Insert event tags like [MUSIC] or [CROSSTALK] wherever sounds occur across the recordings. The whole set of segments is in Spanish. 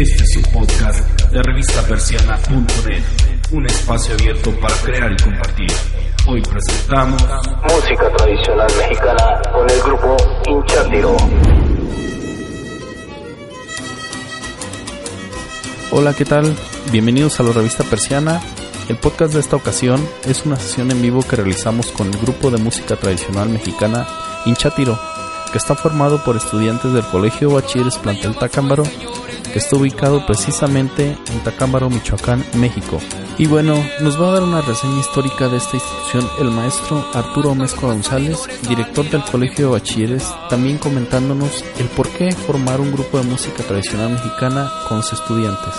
Este es un podcast de revistapersiana.net, un espacio abierto para crear y compartir. Hoy presentamos Música tradicional mexicana con el grupo Hinchátiro. Hola, ¿qué tal? Bienvenidos a la revista Persiana. El podcast de esta ocasión es una sesión en vivo que realizamos con el grupo de música tradicional mexicana Hinchátiro, que está formado por estudiantes del Colegio Bachilleres Plantel Tacámbaro, que está ubicado precisamente en Tacámbaro, Michoacán, México. Y bueno, nos va a dar una reseña histórica de esta institución el maestro Arturo Mezco González, director del Colegio de Bachilleres, también comentándonos el por qué formar un grupo de música tradicional mexicana con sus estudiantes.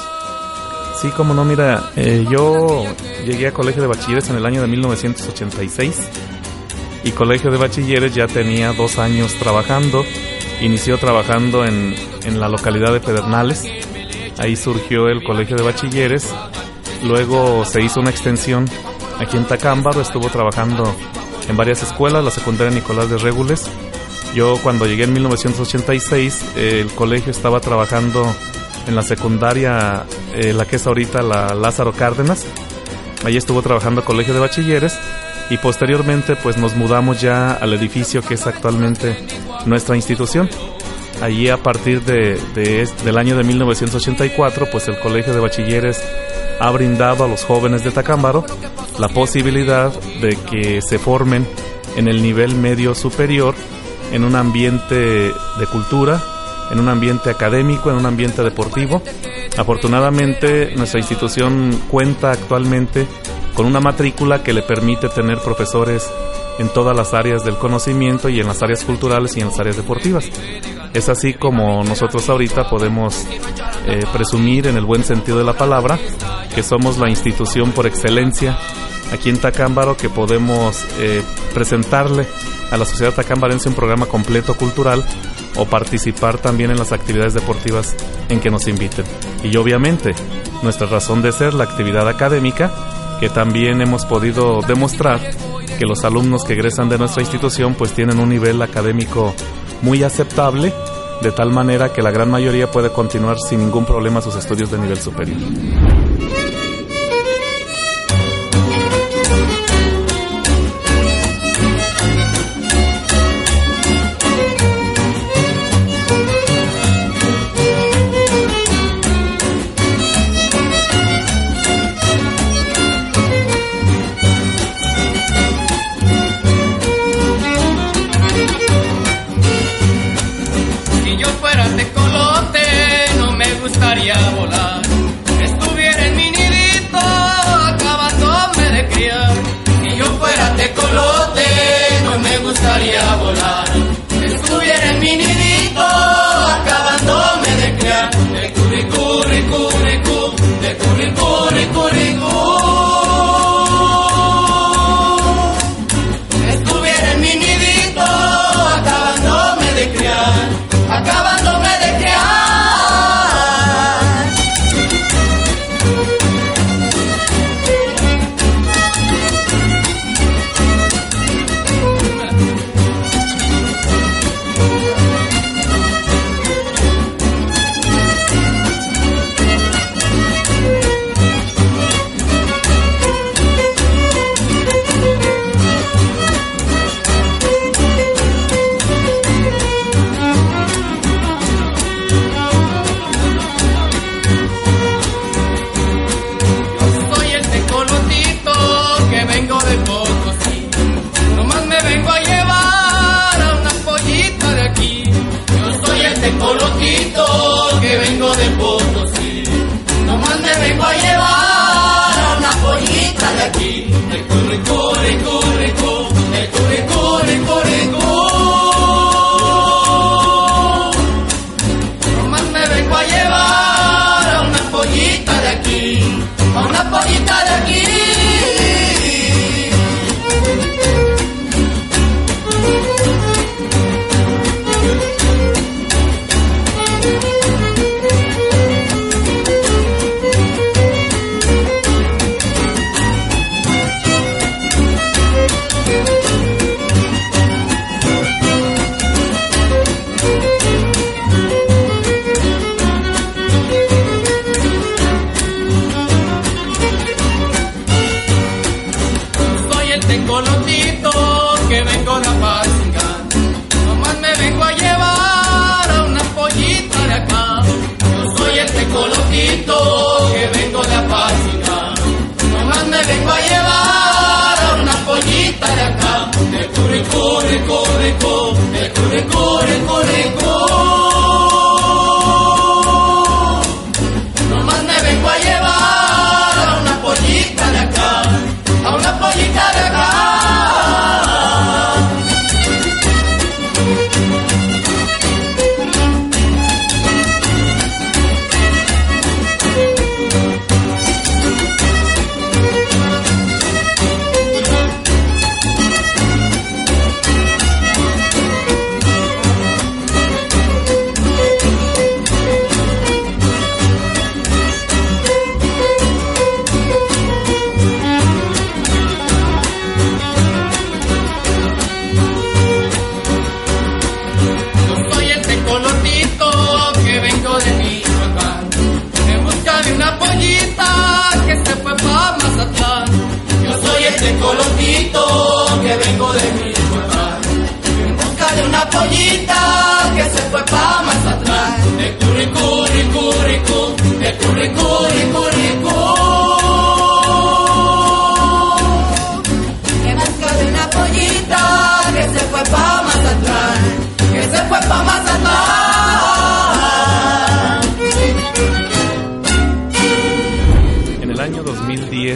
Sí, como no, mira, eh, yo llegué a Colegio de Bachilleres en el año de 1986 y Colegio de Bachilleres ya tenía dos años trabajando. Inició trabajando en, en la localidad de Pedernales. Ahí surgió el Colegio de Bachilleres. Luego se hizo una extensión aquí en Tacámbaro. Estuvo trabajando en varias escuelas, la secundaria Nicolás de Régules. Yo cuando llegué en 1986, eh, el colegio estaba trabajando en la secundaria, eh, la que es ahorita la Lázaro Cárdenas. Ahí estuvo trabajando Colegio de Bachilleres y posteriormente pues nos mudamos ya al edificio que es actualmente nuestra institución. Allí a partir del año de 1984 pues el Colegio de Bachilleres ha brindado a los jóvenes de Tacámbaro la posibilidad de que se formen en el nivel medio superior en un ambiente de cultura, en un ambiente académico, en un ambiente deportivo. Afortunadamente, nuestra institución cuenta actualmente con una matrícula que le permite tener profesores en todas las áreas del conocimiento y en las áreas culturales y en las áreas deportivas. Es así como nosotros ahorita podemos eh, presumir en el buen sentido de la palabra que somos la institución por excelencia aquí en Tacámbaro que podemos eh, presentarle a la sociedad tacambarense un programa completo cultural o participar también en las actividades deportivas en que nos inviten. Y obviamente nuestra razón de ser, la actividad académica, que también hemos podido demostrar que los alumnos que egresan de nuestra institución pues tienen un nivel académico muy aceptable, de tal manera que la gran mayoría puede continuar sin ningún problema sus estudios de nivel superior.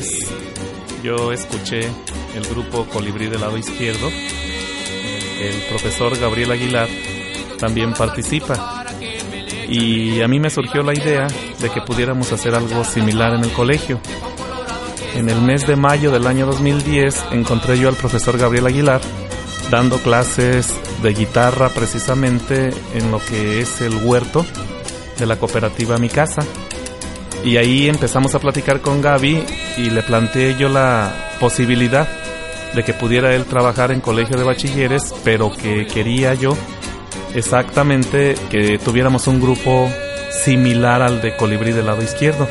2010 yo escuché el grupo Colibrí del lado izquierdo. El profesor Gabriel Aguilar también participa. Y a mí me surgió la idea de que pudiéramos hacer algo similar en el colegio. En el mes de mayo del año 2010 encontré yo al profesor Gabriel Aguilar dando clases de guitarra precisamente en lo que es el huerto de la cooperativa Mi Casa. Y ahí empezamos a platicar con Gaby y le planteé yo la posibilidad de que pudiera él trabajar en colegio de bachilleres, pero que quería yo exactamente que tuviéramos un grupo similar al de Colibrí del lado izquierdo.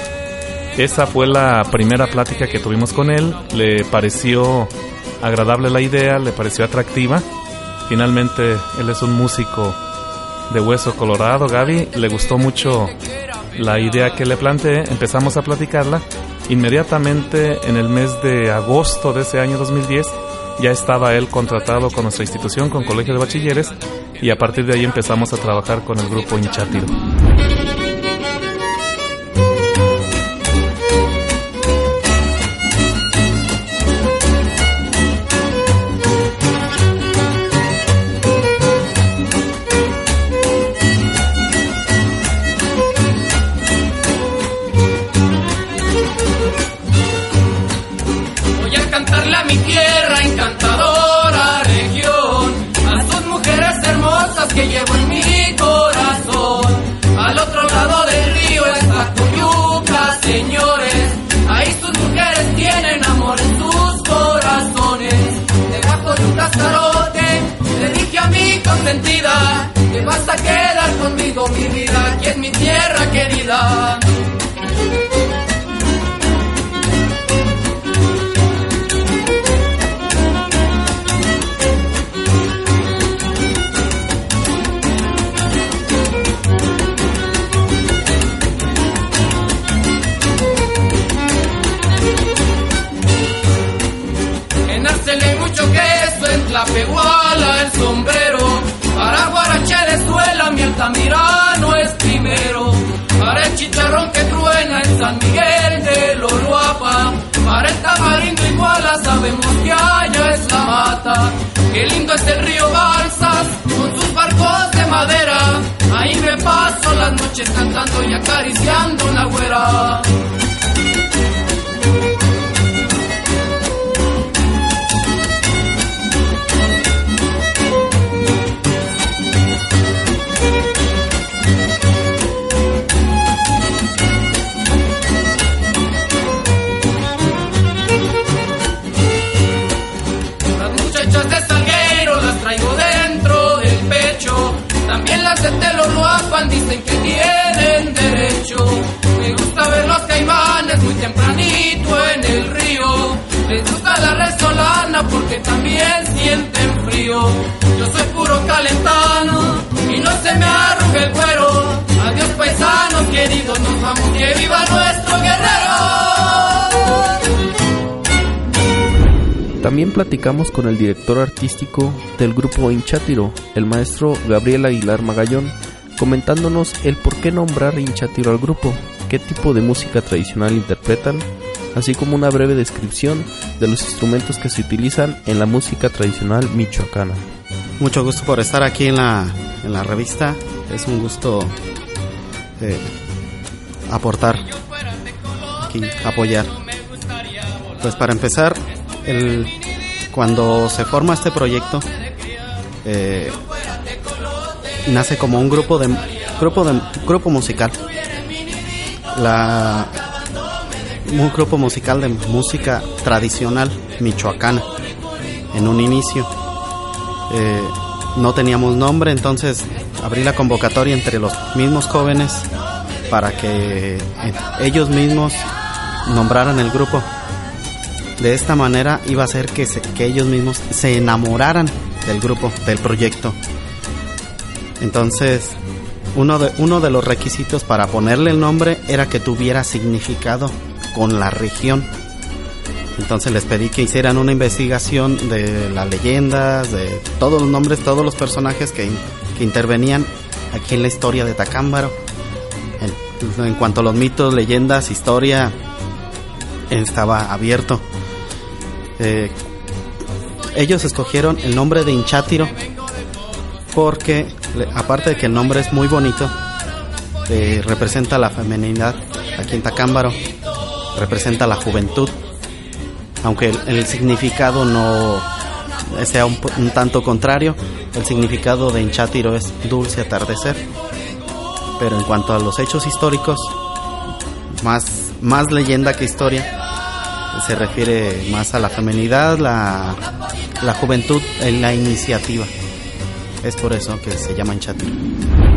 Esa fue la primera plática que tuvimos con él, le pareció agradable la idea, le pareció atractiva. Finalmente él es un músico de hueso colorado, Gaby, le gustó mucho la idea que le planteé, empezamos a platicarla. Inmediatamente en el mes de agosto de ese año 2010 ya estaba él contratado con nuestra institución, con Colegio de Bachilleres, y a partir de ahí empezamos a trabajar con el grupo Hinchátiro. Consentida que vas a quedar conmigo mi vida, aquí es mi tierra querida. Altamirano es primero. Para el chicharrón que truena en San Miguel de Loluapa. Para el tamarindo iguala sabemos que allá es la mata. Qué lindo es el río Balsas con sus barcos de madera. Ahí me paso las noches cantando y acariciando una güera. Platicamos con el director artístico del grupo Hinchátiro, el maestro Gabriel Aguilar Magallón, comentándonos el por qué nombrar Hinchátiro al grupo, qué tipo de música tradicional interpretan, así como una breve descripción de los instrumentos que se utilizan en la música tradicional michoacana. Mucho gusto por estar aquí en la, en la revista. Es un gusto eh, aportar, aquí, apoyar. Pues para empezar, el, cuando se forma este proyecto, eh, nace como un grupo de grupo de grupo musical. La un grupo musical de música tradicional michoacana en un inicio. Eh, no teníamos nombre, entonces abrí la convocatoria entre los mismos jóvenes para que eh, ellos mismos nombraran el grupo. De esta manera iba a ser que, que ellos mismos se enamoraran del grupo, del proyecto. Entonces, uno de, uno de los requisitos para ponerle el nombre era que tuviera significado con la región. Entonces les pedí que hicieran una investigación de las leyendas, de todos los nombres, todos los personajes que, que intervenían aquí en la historia de Tacámbaro. En cuanto a los mitos, leyendas, historia, estaba abierto. Eh, ellos escogieron el nombre de Hinchátiro porque, aparte de que el nombre es muy bonito, eh, representa la feminidad aquí en Tacámbaro, representa la juventud, aunque el, significado no sea un, tanto contrario, el significado de Hinchátiro es dulce atardecer, pero en cuanto a los hechos históricos, más, más leyenda que historia, se refiere más a la feminidad, la, la juventud, la iniciativa. Es por eso que se llama Hinchátiro.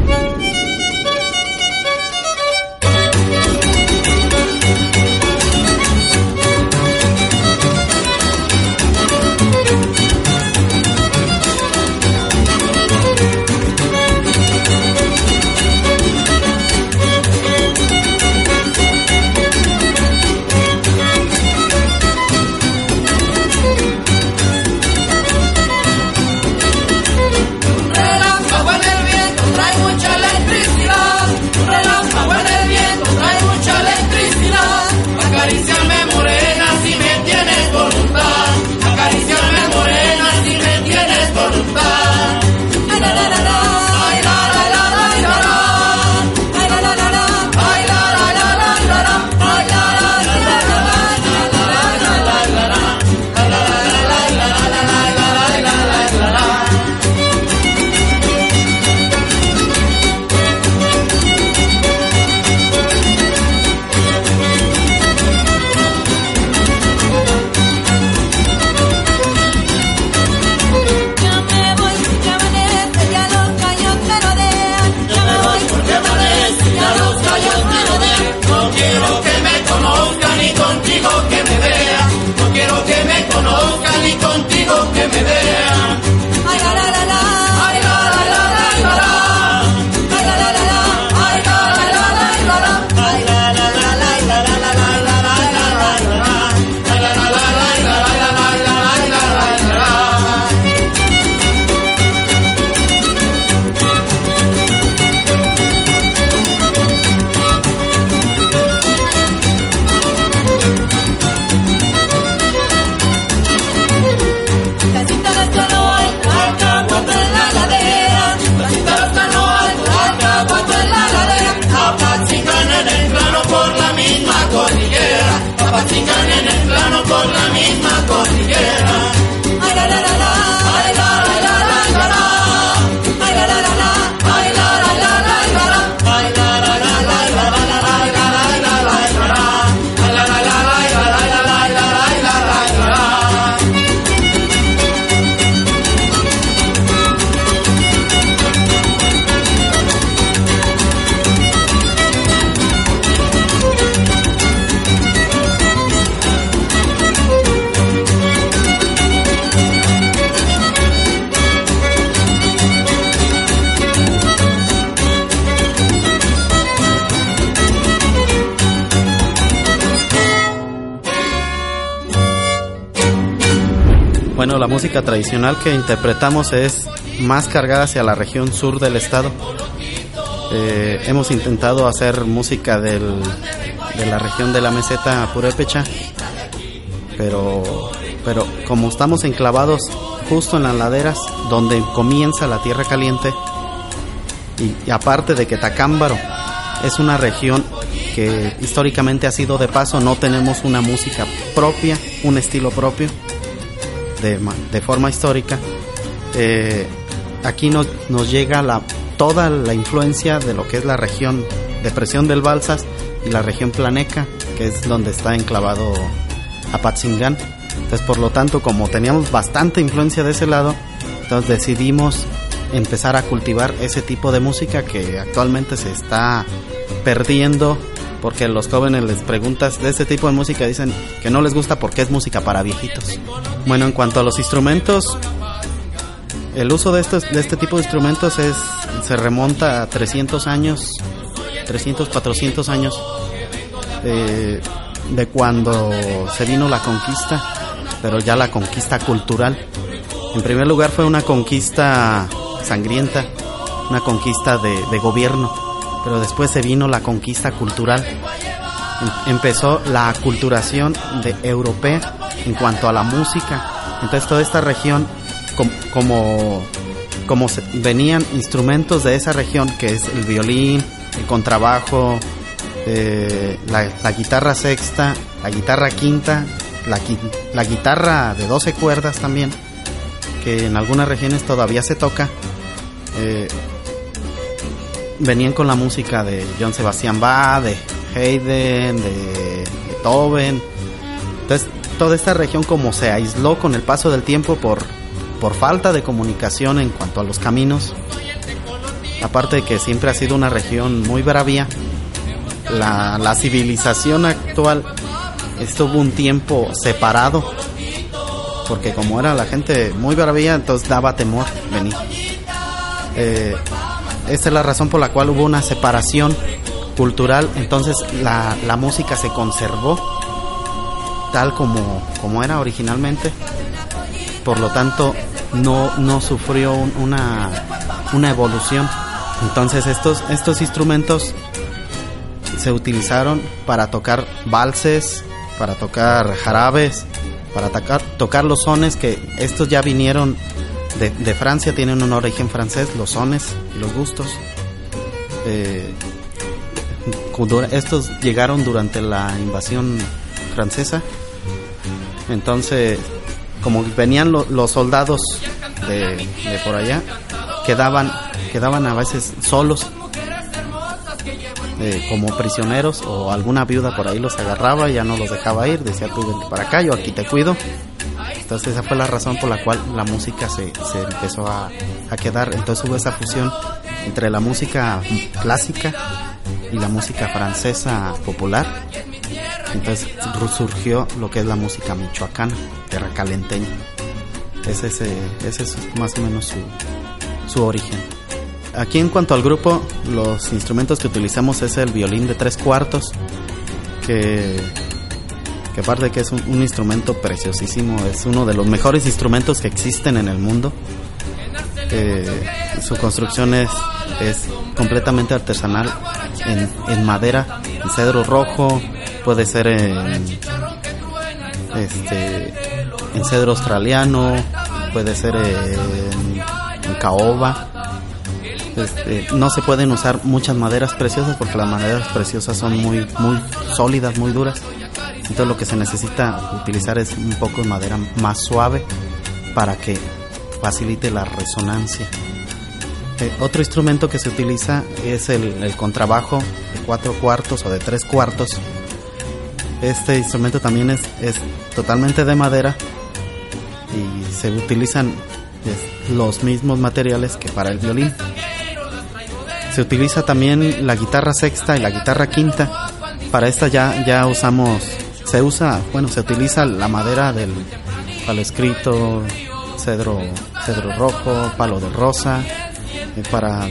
Música tradicional que interpretamos es más cargada hacia la región sur del estado. Eh, hemos intentado hacer música del, de la región de la meseta purépecha, pero, pero como estamos enclavados justo en las laderas donde comienza la tierra caliente, y, y aparte de que Tacámbaro es una región que históricamente ha sido de paso, no tenemos una música propia, un estilo propio de, ma- de forma histórica. Eh, aquí nos, nos llega toda la influencia de lo que es la región depresión del Balsas y la región planeca, que es donde está enclavado Apatzingán. Entonces, por lo tanto, como teníamos bastante influencia de ese lado, entonces decidimos empezar a cultivar ese tipo de música que actualmente se está perdiendo porque los jóvenes les preguntas de este tipo de música dicen que no les gusta porque es música para viejitos. Bueno, en cuanto a los instrumentos, el uso de estos de este tipo de instrumentos es se remonta a 300 años, 300 400 años eh, de cuando se vino la conquista, pero ya la conquista cultural. En primer lugar fue una conquista sangrienta, una conquista de, de gobierno, pero después se vino la conquista cultural. Em- Empezó la aculturación de europea en cuanto a la música. Entonces toda esta región, com- como, como venían instrumentos de esa región, que es el violín, el contrabajo, eh, la, guitarra sexta, la guitarra quinta, la, qui- la guitarra de 12 cuerdas también, que en algunas regiones todavía se toca, eh, venían con la música de John Sebastian Bach, de Haydn, de Beethoven. Entonces, toda esta región como se aisló con el paso del tiempo por, por falta de comunicación en cuanto a los caminos, aparte de que siempre ha sido una región muy bravía, la, la civilización actual estuvo un tiempo separado, porque como era la gente muy bravía, entonces daba temor venir. Eh, esta es la razón por la cual hubo una separación cultural, entonces la, la música se conservó tal como, como era originalmente, por lo tanto no, no sufrió un- una, una evolución. Entonces estos, estos instrumentos se utilizaron para tocar valses, para tocar jarabes, para tocar los sones que estos ya vinieron de, de Francia, tienen un origen francés, los sones y los gustos. Eh, estos llegaron durante la invasión francesa. Entonces, como venían lo- los soldados de, de por allá, quedaban, quedaban a veces solos eh, como prisioneros o alguna viuda por ahí los agarraba y ya no los dejaba ir, decía tú vente para acá, yo aquí te cuido. Entonces esa fue la razón por la cual la música se, se empezó a, a quedar. Entonces hubo esa fusión entre la música clásica y la música francesa popular. Entonces surgió lo que es la música michoacana, terracalenteña. Ese es, ese es más o menos su, su origen. Aquí en cuanto al grupo, los instrumentos que utilizamos es el violín de tres cuartos, que, que aparte que es un, instrumento preciosísimo, es uno de los mejores instrumentos que existen en el mundo. Su construcción es, completamente artesanal en, madera, en cedro rojo, puede ser en, este, en cedro australiano, puede ser en, en caoba. Este, no se pueden usar muchas maderas preciosas porque las maderas preciosas son muy, muy sólidas, muy duras. Entonces lo que se necesita utilizar es un poco de madera más suave para que facilite la resonancia. Eh, otro instrumento que se utiliza es el, contrabajo de cuatro cuartos o de tres cuartos. Este instrumento también es, es totalmente de madera y se utilizan pues, los mismos materiales que para el violín. Se utiliza también la guitarra sexta y la guitarra quinta. Para esta ya, ya usamos, se usa, bueno, se utiliza la madera del palo escrito, cedro, cedro rojo, palo de rosa, eh, para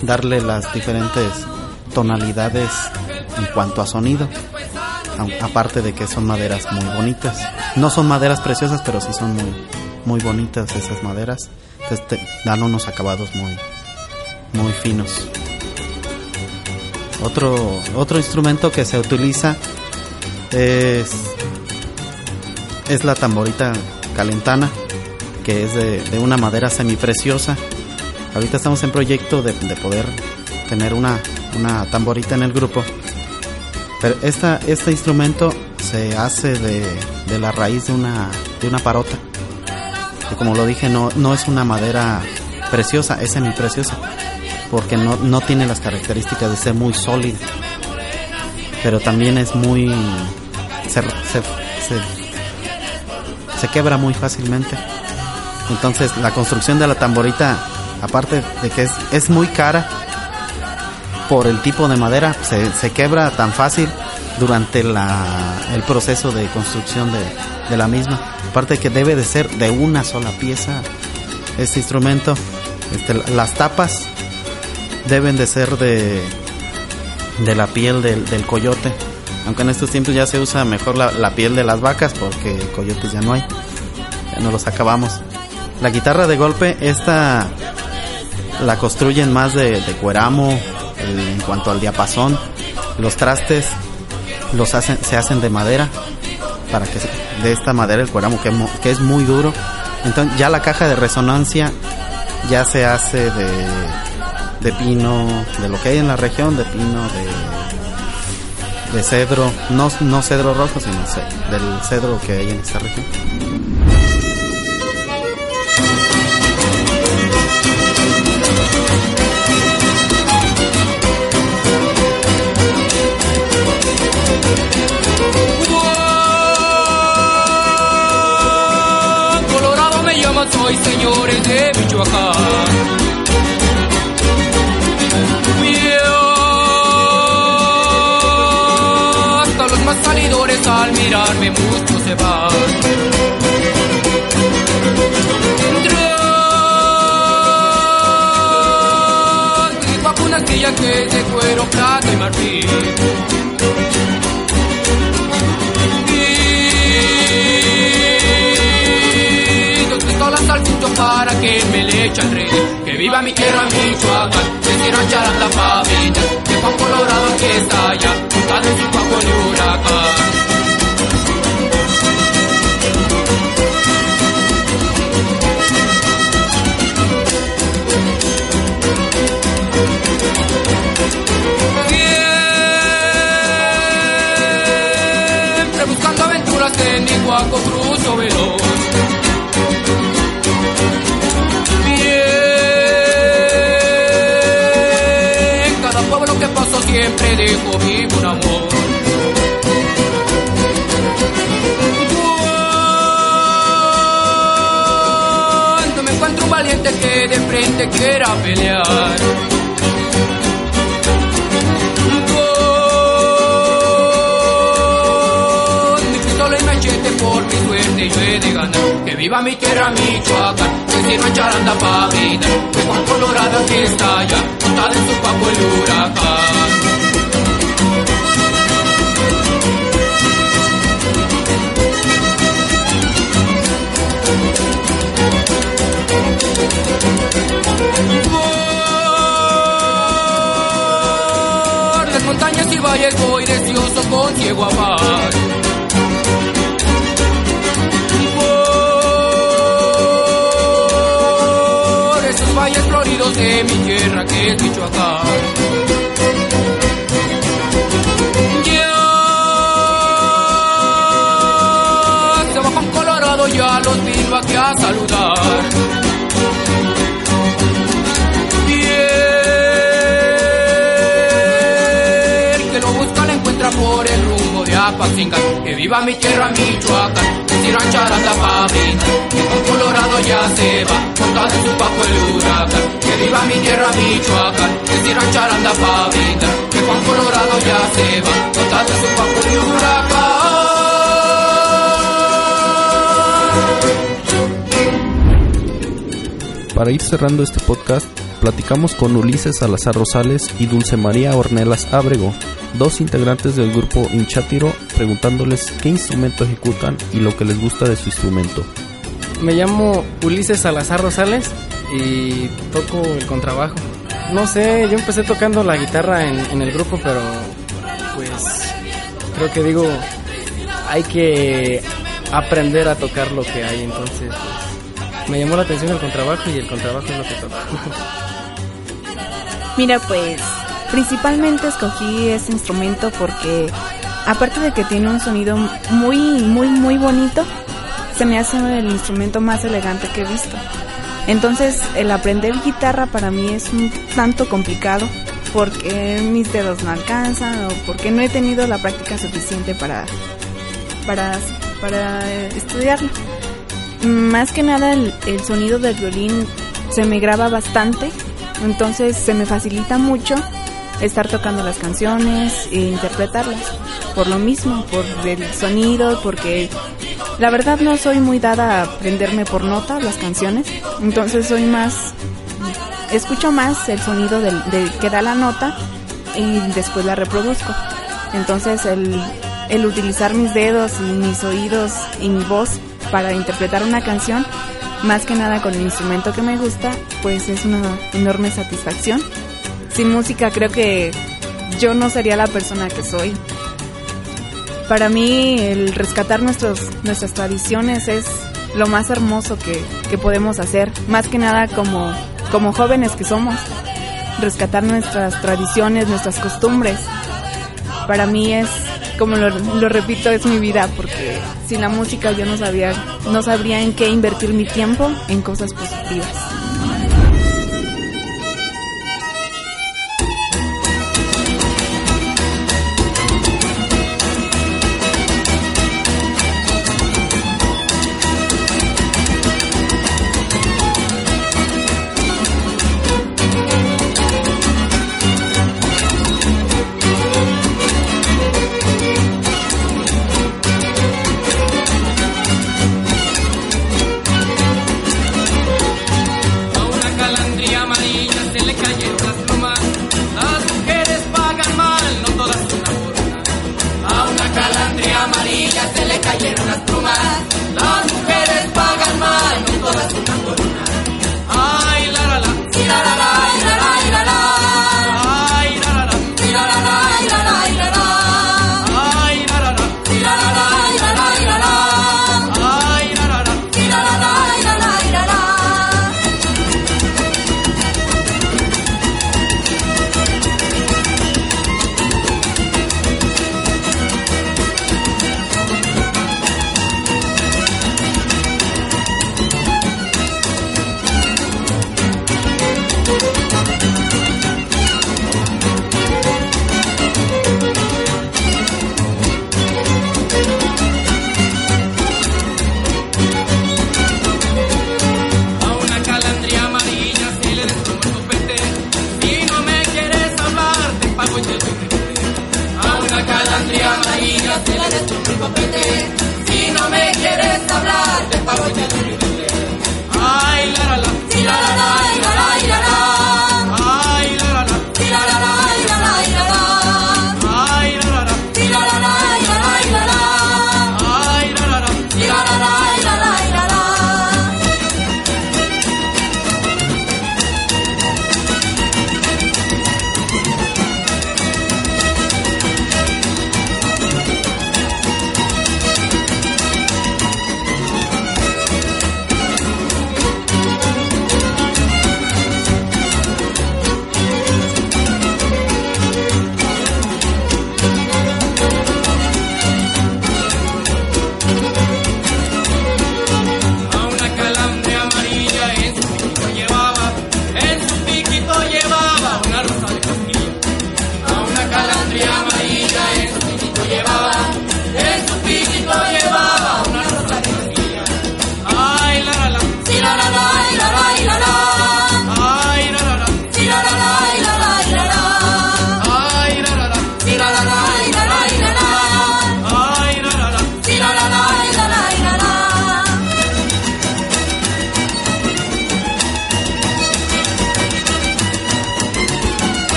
darle las diferentes tonalidades en cuanto a sonido. aparte de que son maderas muy bonitas. No son maderas preciosas, pero sí son muy, muy bonitas esas maderas. Dan unos acabados muy, muy finos. Otro, otro instrumento que se utiliza es, es la tamborita calentana, que es de, de una madera semipreciosa. Ahorita estamos en proyecto de, de poder tener una, una tamborita en el grupo. Pero esta, este instrumento se hace de, de la raíz de una, de una parota. Como lo dije, no, no es una madera preciosa, es semipreciosa. Porque no, no tiene las características de ser muy sólida. Pero también es muy... Se, se, se, se quebra muy fácilmente. Entonces la construcción de la tamborita, aparte de que es, es muy cara, por el tipo de madera se, se quebra tan fácil durante la, el proceso de construcción de, de la misma. Aparte que debe de ser de una sola pieza este instrumento. Este, las tapas deben de ser de, de la piel del, del coyote. Aunque en estos tiempos ya se usa mejor la, piel de las vacas porque coyotes ya no hay. Ya no los acabamos. La guitarra de golpe, esta la construyen más de, de cueramo eh, en cuanto al diapasón. Los trastes los hacen, se hacen de madera para que de esta madera el cueramo que, que es muy duro. Entonces ya la caja de resonancia ya se hace de, de pino, de lo que hay en la región, de pino, de, de cedro, no, no cedro rojo, sino del cedro que hay en esta región. Guaco cruzo veloz. Bien, cada pueblo que paso siempre dejo vivo un amor. Cuando me encuentro un valiente que de frente quiera pelear. Yo he. Que viva mi tierra Michoacán, que sirva charanda pa' brindar. Que Juan Colorado aquí está ya, montado en su papo el huracán. Por las montañas y valles voy deseoso con ciego afán. Valles floridos de mi tierra que es Michoacán. Ya se va con Colorado, ya los vino aquí a saludar. Que viva mi tierra Michoacán, que si ranchar anda pa' brindar. Que con Colorado ya se va, montado en su papo el huracán. Que viva mi tierra Michoacán, que si ranchar anda pa' brindar. Que con Colorado ya se va, montado en su papo el huracán. Para ir cerrando este podcast, platicamos con Ulises Salazar Rosales y Dulce María Ornelas Ábrego, dos integrantes del grupo Inchátiro preguntándoles qué instrumento ejecutan y lo que les gusta de su instrumento. Me llamo Ulises Salazar Rosales y toco el contrabajo. No sé, yo empecé tocando la guitarra en, el grupo, pero pues creo que digo, hay que aprender a tocar lo que hay, entonces me llamó la atención el contrabajo y el contrabajo es lo que toco. [LAUGHS] Mira, pues principalmente escogí este instrumento porque aparte de que tiene un sonido muy, muy, muy bonito, se me hace el instrumento más elegante que he visto. Entonces el aprender guitarra para mí es un tanto complicado porque mis dedos no alcanzan o porque no he tenido la práctica suficiente para, para, para estudiarlo. Más que nada el sonido del violín se me graba bastante, entonces se me facilita mucho estar tocando las canciones e interpretarlas. Por lo mismo, por el sonido, porque la verdad no soy muy dada a aprenderme por nota las canciones, entonces soy más, escucho más el sonido del, que da la nota y después la reproduzco. Entonces el, el utilizar mis dedos y mis oídos y mi voz para interpretar una canción, más que nada con el instrumento que me gusta, pues es una enorme satisfacción. Sin música creo que yo no sería la persona que soy. Para mí el rescatar nuestros, nuestras tradiciones es lo más hermoso que, que podemos hacer, más que nada como, como jóvenes que somos, rescatar nuestras tradiciones, nuestras costumbres. Para mí es, como lo, lo repito, es mi vida, porque sin la música yo no sabía, no sabría en qué invertir mi tiempo en cosas positivas.